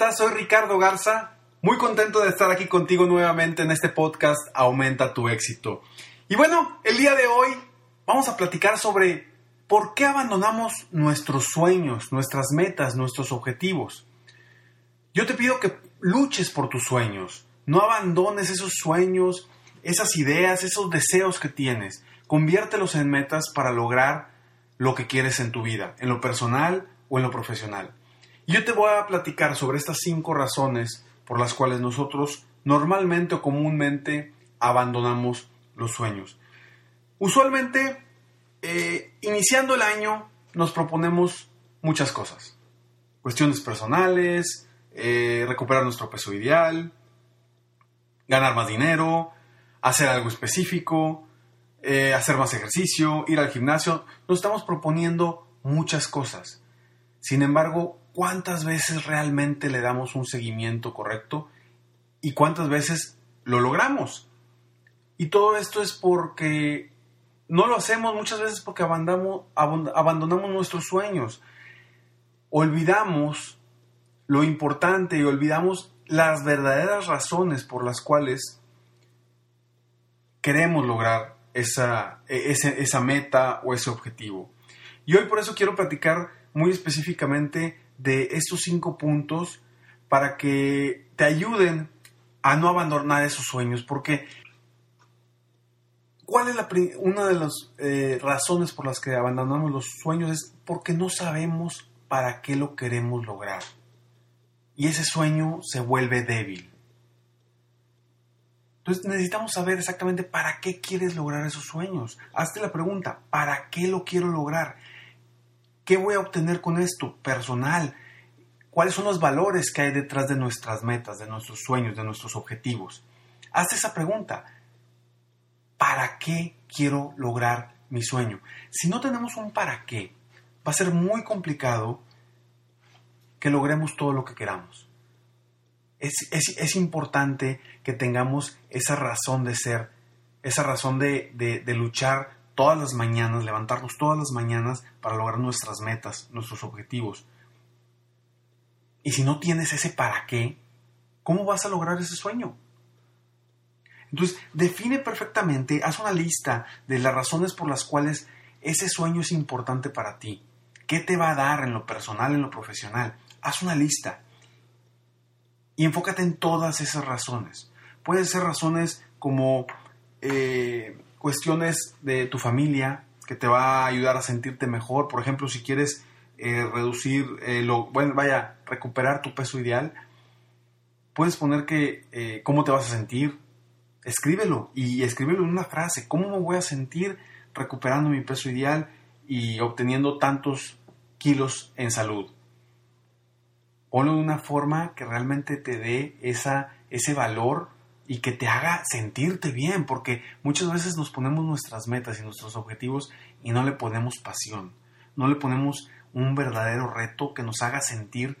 Estás? Soy Ricardo Garza. Muy contento de estar aquí contigo nuevamente en este podcast Aumenta tu éxito. Y bueno, el día de hoy vamos a platicar sobre por qué abandonamos nuestros sueños, nuestras metas, nuestros objetivos. Yo te pido que luches por tus sueños. No abandones esos sueños, esas ideas, esos deseos que tienes. Conviértelos en metas para lograr lo que quieres en tu vida, en lo personal o en lo profesional. Yo te voy a platicar sobre estas cinco razones por las cuales nosotros normalmente o comúnmente abandonamos los sueños. Usualmente, eh, iniciando el año, nos proponemos muchas cosas. Cuestiones personales, eh, recuperar nuestro peso ideal, ganar más dinero, hacer algo específico, eh, hacer más ejercicio, ir al gimnasio. Nos estamos proponiendo muchas cosas. Sin embargo, ¿cuántas veces realmente le damos un seguimiento correcto? ¿Y cuántas veces lo logramos? Y todo esto es porque no lo hacemos muchas veces porque abandonamos, nuestros sueños. Olvidamos lo importante y olvidamos las verdaderas razones por las cuales queremos lograr esa, e, esa meta o ese objetivo. Y hoy por eso quiero platicar muy específicamente de estos cinco puntos para que te ayuden a no abandonar esos sueños, porque ¿cuál es la, una de las eh, razones por las que abandonamos los sueños? Es porque no sabemos para qué lo queremos lograr. Y ese sueño se vuelve débil. Entonces necesitamos saber exactamente para qué quieres lograr esos sueños. Hazte la pregunta, ¿para qué lo quiero lograr? ¿Qué voy a obtener con esto? Personal. ¿Cuáles son los valores que hay detrás de nuestras metas, de nuestros sueños, de nuestros objetivos? Hazte esa pregunta. ¿Para qué quiero lograr mi sueño? Si no tenemos un para qué, va a ser muy complicado que logremos todo lo que queramos. Es, importante que tengamos esa razón de ser, esa razón de, de luchar todas las mañanas, levantarnos todas las mañanas para lograr nuestras metas, nuestros objetivos. Y si no tienes ese para qué, ¿cómo vas a lograr ese sueño? Entonces, define perfectamente, haz una lista de las razones por las cuales ese sueño es importante para ti. ¿Qué te va a dar en lo personal, en lo profesional? Haz una lista y enfócate en todas esas razones. Pueden ser razones como eh, cuestiones de tu familia que te va a ayudar a sentirte mejor. Por ejemplo, si quieres eh, reducir, eh, lo, bueno, vaya, recuperar tu peso ideal, puedes poner que eh, cómo te vas a sentir. Escríbelo y escríbelo en una frase. ¿Cómo me voy a sentir recuperando mi peso ideal y obteniendo tantos kilos en salud? Ponlo de una forma que realmente te dé esa, ese valor y que te haga sentirte bien, porque muchas veces nos ponemos nuestras metas y nuestros objetivos y no le ponemos pasión, no le ponemos un verdadero reto que nos haga sentir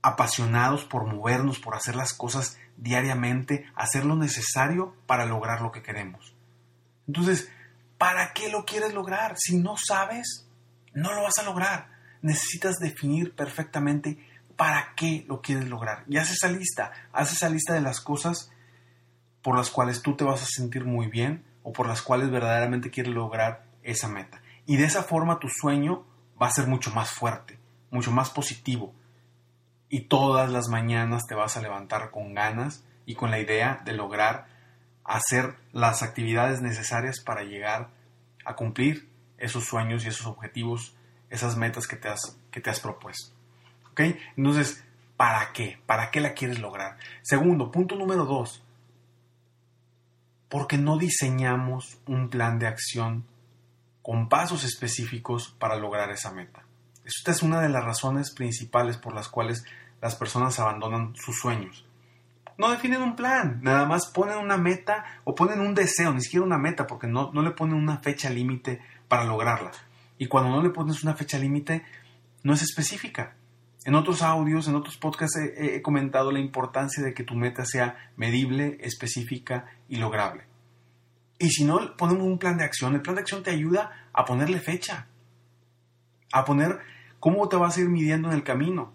apasionados por movernos, por hacer las cosas diariamente, hacer lo necesario para lograr lo que queremos. Entonces, ¿para qué lo quieres lograr? Si no sabes, no lo vas a lograr. Necesitas definir perfectamente para qué lo quieres lograr. Y haz esa lista, haz esa lista de las cosas por las cuales tú te vas a sentir muy bien o por las cuales verdaderamente quieres lograr esa meta. Y de esa forma tu sueño va a ser mucho más fuerte, mucho más positivo. Y todas las mañanas te vas a levantar con ganas y con la idea de lograr hacer las actividades necesarias para llegar a cumplir esos sueños y esos objetivos, esas metas que te has, que te has propuesto. Entonces, ¿para qué? ¿Para qué la quieres lograr? Segundo, punto número dos, porque no diseñamos un plan de acción con pasos específicos para lograr esa meta. Esta es una de las razones principales por las cuales las personas abandonan sus sueños. No definen un plan, nada más ponen una meta o ponen un deseo, ni siquiera una meta, porque no, no le ponen una fecha límite para lograrla. Y cuando no le pones una fecha límite, no es específica. En otros audios, en otros podcasts he, comentado la importancia de que tu meta sea medible, específica y lograble. Y si no ponemos un plan de acción, el plan de acción te ayuda a ponerle fecha, a poner cómo te vas a ir midiendo en el camino.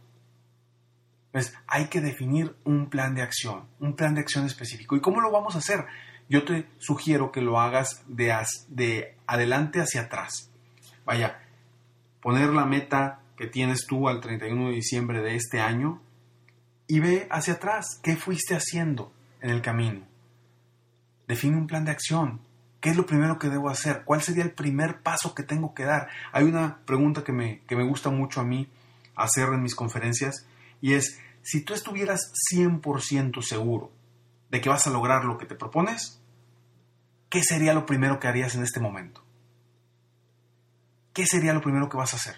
Pues hay que definir un plan de acción, un plan de acción específico. ¿Y cómo lo vamos a hacer? Yo te sugiero que lo hagas de, de adelante hacia atrás. Vaya, poner la meta que tienes tú al 31 de diciembre de este año y ve hacia atrás qué fuiste haciendo en el camino. Define un plan de acción. ¿Qué es lo primero que debo hacer? ¿Cuál sería el primer paso que tengo que dar? Hay una pregunta que me, que me gusta mucho a mí hacer en mis conferencias y es, si tú estuvieras 100% seguro de que vas a lograr lo que te propones, ¿qué sería lo primero que harías en este momento? ¿Qué sería lo primero que vas a hacer?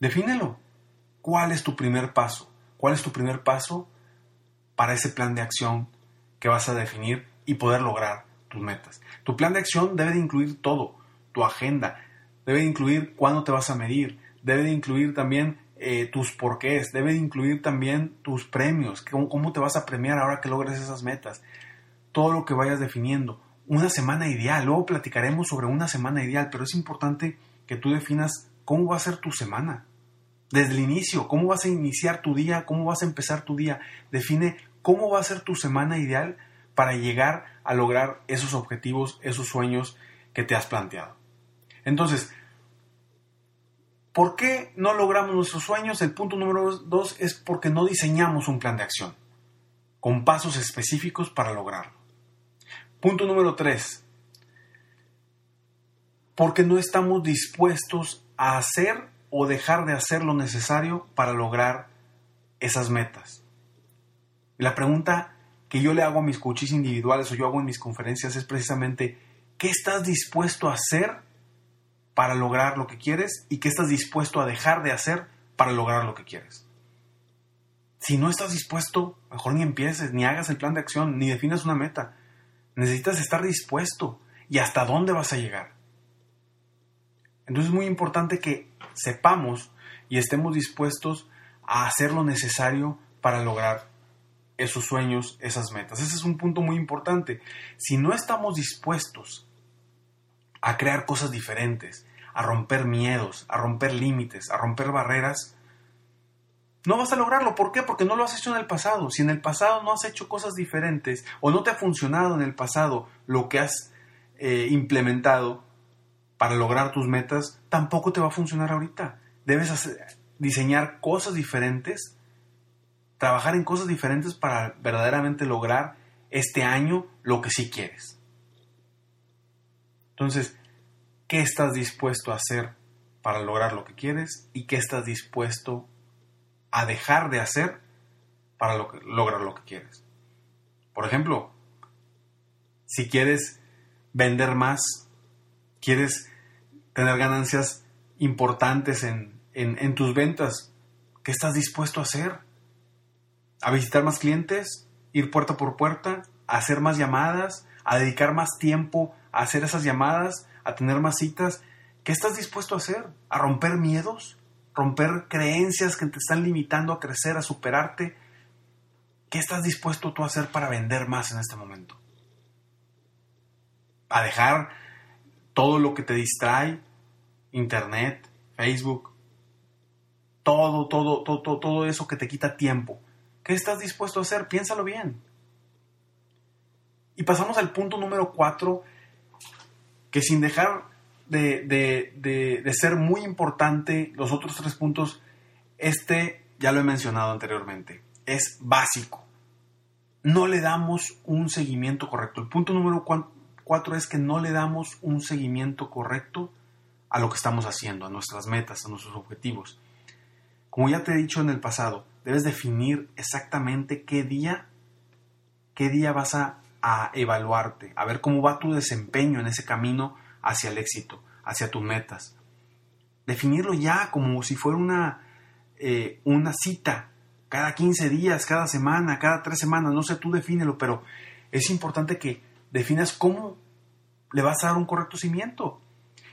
Defínelo. ¿Cuál es tu primer paso? ¿Cuál es tu primer paso para ese plan de acción que vas a definir y poder lograr tus metas? Tu plan de acción debe de incluir todo, tu agenda, debe de incluir cuándo te vas a medir, debe de incluir también eh, tus porqués, debe de incluir también tus premios, cómo, cómo te vas a premiar ahora que logres esas metas, todo lo que vayas definiendo. Una semana ideal, luego platicaremos sobre una semana ideal, pero es importante que tú definas cómo va a ser tu semana desde el inicio, cómo vas a iniciar tu día, cómo vas a empezar tu día. Define cómo va a ser tu semana ideal para llegar a lograr esos objetivos, esos sueños que te has planteado. Entonces, ¿por qué no logramos nuestros sueños? El punto número dos es porque no diseñamos un plan de acción con pasos específicos para lograrlo. Punto número tres, porque no estamos dispuestos a hacer o dejar de hacer lo necesario para lograr esas metas. la pregunta que yo le hago a mis coaches individuales o yo hago en mis conferencias es precisamente, ¿qué estás dispuesto a hacer para lograr lo que quieres y qué estás dispuesto a dejar de hacer para lograr lo que quieres? Si no estás dispuesto, mejor ni empieces, ni hagas el plan de acción, ni definas una meta. Necesitas estar dispuesto y hasta dónde vas a llegar. Entonces es muy importante que sepamos y estemos dispuestos a hacer lo necesario para lograr esos sueños, esas metas. Ese es un punto muy importante. Si no estamos dispuestos a crear cosas diferentes, a romper miedos, a romper límites, a romper barreras, no vas a lograrlo. ¿Por qué? Porque no lo has hecho en el pasado. Si en el pasado no has hecho cosas diferentes o no te ha funcionado en el pasado lo que has eh, implementado, para lograr tus metas, tampoco te va a funcionar ahorita. Debes diseñar cosas diferentes, trabajar en cosas diferentes para verdaderamente lograr este año lo que sí quieres. Entonces, ¿qué estás dispuesto a hacer para lograr lo que quieres y qué estás dispuesto a dejar de hacer para lograr lo que quieres? Por ejemplo, si quieres vender más, quieres tener ganancias importantes en, en, tus ventas. ¿Qué estás dispuesto a hacer? ¿A visitar más clientes? ¿Ir puerta por puerta? ¿A hacer más llamadas? ¿A dedicar más tiempo a hacer esas llamadas? ¿A tener más citas? ¿Qué estás dispuesto a hacer? ¿A romper miedos? ¿Romper creencias que te están limitando a crecer, a superarte? ¿Qué estás dispuesto tú a hacer para vender más en este momento? ¿A dejar todo lo que te distrae, internet, Facebook, todo, todo, todo, todo, eso que te quita tiempo. ¿Qué estás dispuesto a hacer? Piénsalo bien. Y pasamos al punto número cuatro, que sin dejar de, de, ser muy importante los otros tres puntos, este ya lo he mencionado anteriormente, es básico. No le damos un seguimiento correcto. El punto número cuatro es que no le damos un seguimiento correcto a lo que estamos haciendo, a nuestras metas, a nuestros objetivos. Como ya te he dicho en el pasado, debes definir exactamente qué día, qué día vas a, evaluarte, a ver cómo va tu desempeño en ese camino hacia el éxito, hacia tus metas. Definirlo ya como si fuera una, eh, una cita, cada 15 días, cada semana, cada tres semanas, no sé, tú defínelo, pero es importante que definas cómo le vas a dar un correcto cimiento.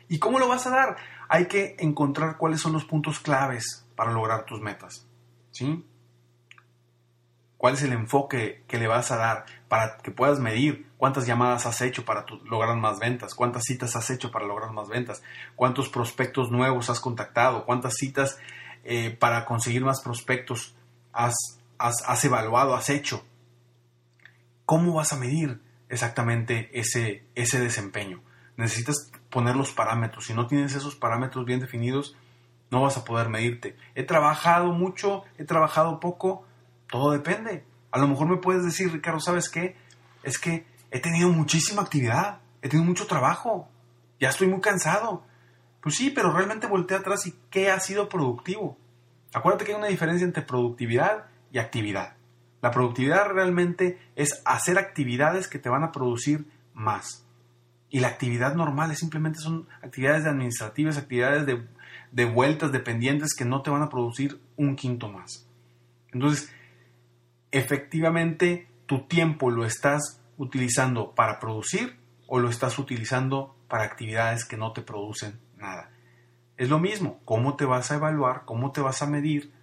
¿Y cómo lo vas a dar? Hay que encontrar cuáles son los puntos claves para lograr tus metas. ¿Sí? ¿Cuál es el enfoque que le vas a dar para que puedas medir cuántas llamadas has hecho para lograr más ventas? ¿Cuántas citas has hecho para lograr más ventas? ¿Cuántos prospectos nuevos has contactado? ¿Cuántas citas eh, para conseguir más prospectos has, has evaluado, has hecho? ¿Cómo vas a medir exactamente ese, ese desempeño? Necesitas poner los parámetros. Si no tienes esos parámetros bien definidos, no vas a poder medirte. He trabajado mucho, he trabajado poco, todo depende. A lo mejor me puedes decir, Ricardo, ¿sabes qué? Es que he tenido muchísima actividad, he tenido mucho trabajo, ya estoy muy cansado. Pues sí, pero realmente volteé atrás y ¿qué ha sido productivo? Acuérdate que hay una diferencia entre productividad y actividad. La productividad realmente es hacer actividades que te van a producir más. Y la actividad normal es simplemente son actividades administrativas, actividades de, de vueltas dependientes que no te van a producir un quinto más. Entonces, efectivamente, tu tiempo lo estás utilizando para producir o lo estás utilizando para actividades que no te producen nada. Es lo mismo, cómo te vas a evaluar, cómo te vas a medir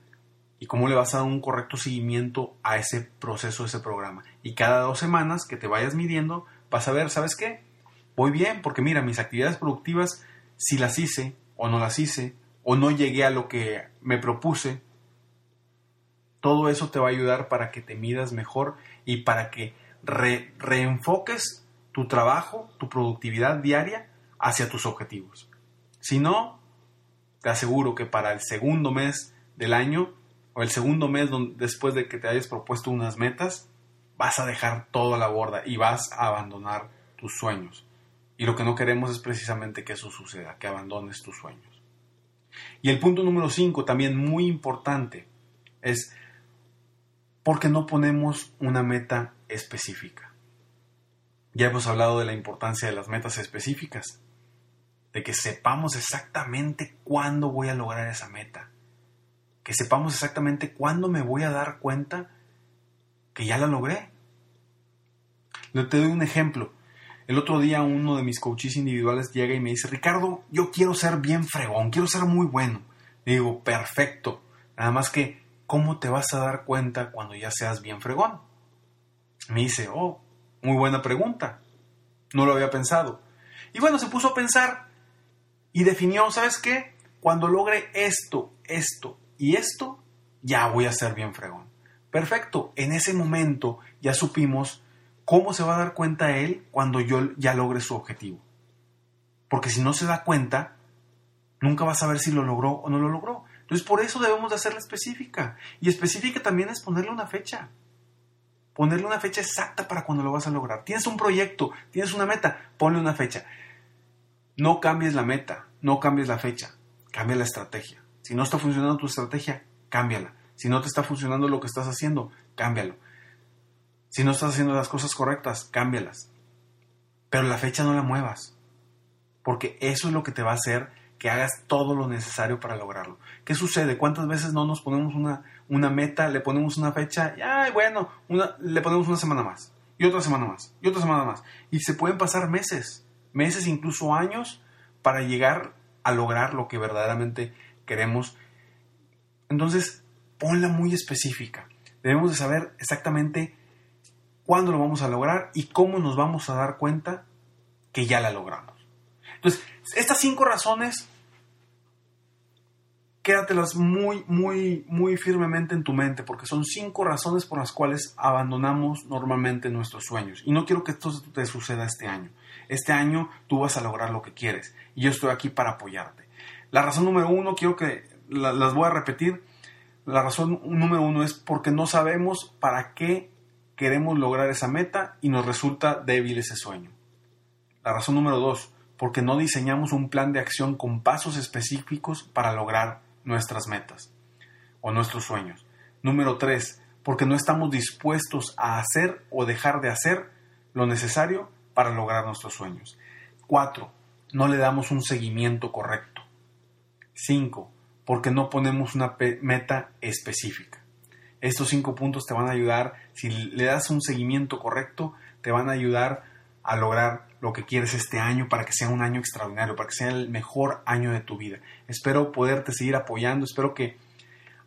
y cómo le vas a dar un correcto seguimiento a ese proceso, a ese programa. Y cada dos semanas que te vayas midiendo, vas a ver, ¿sabes qué? voy bien, porque mira, mis actividades productivas, si las hice o no las hice, o no llegué a lo que me propuse, todo eso te va a ayudar para que te midas mejor y para que reenfoques tu trabajo, tu productividad diaria hacia tus objetivos. Si no, te aseguro que para el segundo mes del año o el segundo mes después de que te hayas propuesto unas metas, vas a dejar todo a la borda y vas a abandonar tus sueños. Y lo que no queremos es precisamente que eso suceda, que abandones tus sueños. Y el punto número 5, también muy importante, es porque no ponemos una meta específica. Ya hemos hablado de la importancia de las metas específicas, de que sepamos exactamente cuándo voy a lograr esa meta, que sepamos exactamente cuándo me voy a dar cuenta que ya la logré. Te doy un ejemplo. El otro día uno de mis coaches individuales llega y me dice, Ricardo, yo quiero ser bien fregón, quiero ser muy bueno. Le digo, perfecto. Nada más que, ¿cómo te vas a dar cuenta cuando ya seas bien fregón? Me dice, oh, muy buena pregunta. No lo había pensado. Y bueno, se puso a pensar y definió, ¿sabes qué? Cuando logre esto, esto y esto, ya voy a ser bien fregón. Perfecto. En ese momento ya supimos ¿cómo se va a dar cuenta él cuando yo ya logre su objetivo? Porque si no se da cuenta, nunca va a saber si lo logró o no lo logró. Entonces por eso debemos de hacerla específica. Y específica también es ponerle una fecha. Ponerle una fecha exacta para cuando lo vas a lograr. Tienes un proyecto, tienes una meta, ponle una fecha. No cambies la meta, no cambies la fecha, cambia la estrategia. Si no está funcionando tu estrategia, cámbiala. Si no te está funcionando lo que estás haciendo, cámbialo. Si no estás haciendo las cosas correctas, cámbialas. Pero la fecha no la muevas. Porque eso es lo que te va a hacer que hagas todo lo necesario para lograrlo. ¿Qué sucede? ¿Cuántas veces no nos ponemos una, una meta, le ponemos una fecha y, ay, bueno, le ponemos una semana más, y otra semana más, y otra semana más? Y se pueden pasar meses, meses, incluso años, para llegar a lograr lo que verdaderamente queremos. Entonces, ponla muy específica. Debemos de saber exactamente cuándo lo vamos a lograr y cómo nos vamos a dar cuenta que ya la logramos. Entonces, estas cinco razones quédatelas muy, muy, muy firmemente en tu mente, porque son cinco razones por las cuales abandonamos normalmente nuestros sueños. Y no quiero que esto te suceda este año. Este año tú vas a lograr lo que quieres y yo estoy aquí para apoyarte. La razón número uno, quiero que las voy a repetir. La razón número uno es porque no sabemos para qué queremos lograr esa meta y nos resulta débil ese sueño. La razón número dos, porque no diseñamos un plan de acción con pasos específicos para lograr nuestras metas o nuestros sueños. Número tres, porque no estamos dispuestos a hacer o dejar de hacer lo necesario para lograr nuestros sueños. Cuatro, no le damos un seguimiento correcto. Cinco, porque no ponemos una meta específica. Estos cinco puntos te van a ayudar, si le das un seguimiento correcto, te van a ayudar a lograr lo que quieres este año para que sea un año extraordinario, para que sea el mejor año de tu vida. Espero poderte seguir apoyando, espero que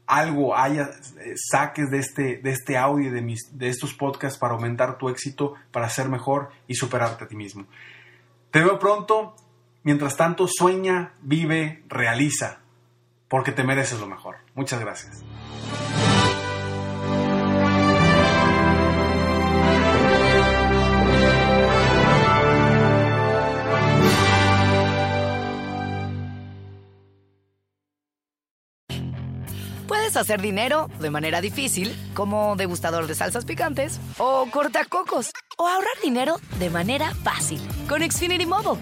algo haya, eh, saques de este, de este audio, de, mis, de estos podcasts para aumentar tu éxito, para ser mejor y superarte a ti mismo. Te veo pronto. Mientras tanto, sueña, vive, realiza, porque te mereces lo mejor. Muchas gracias. hacer dinero de manera difícil, como degustador de salsas picantes, o cortacocos, o ahorrar dinero de manera fácil con Xfinity Mobile.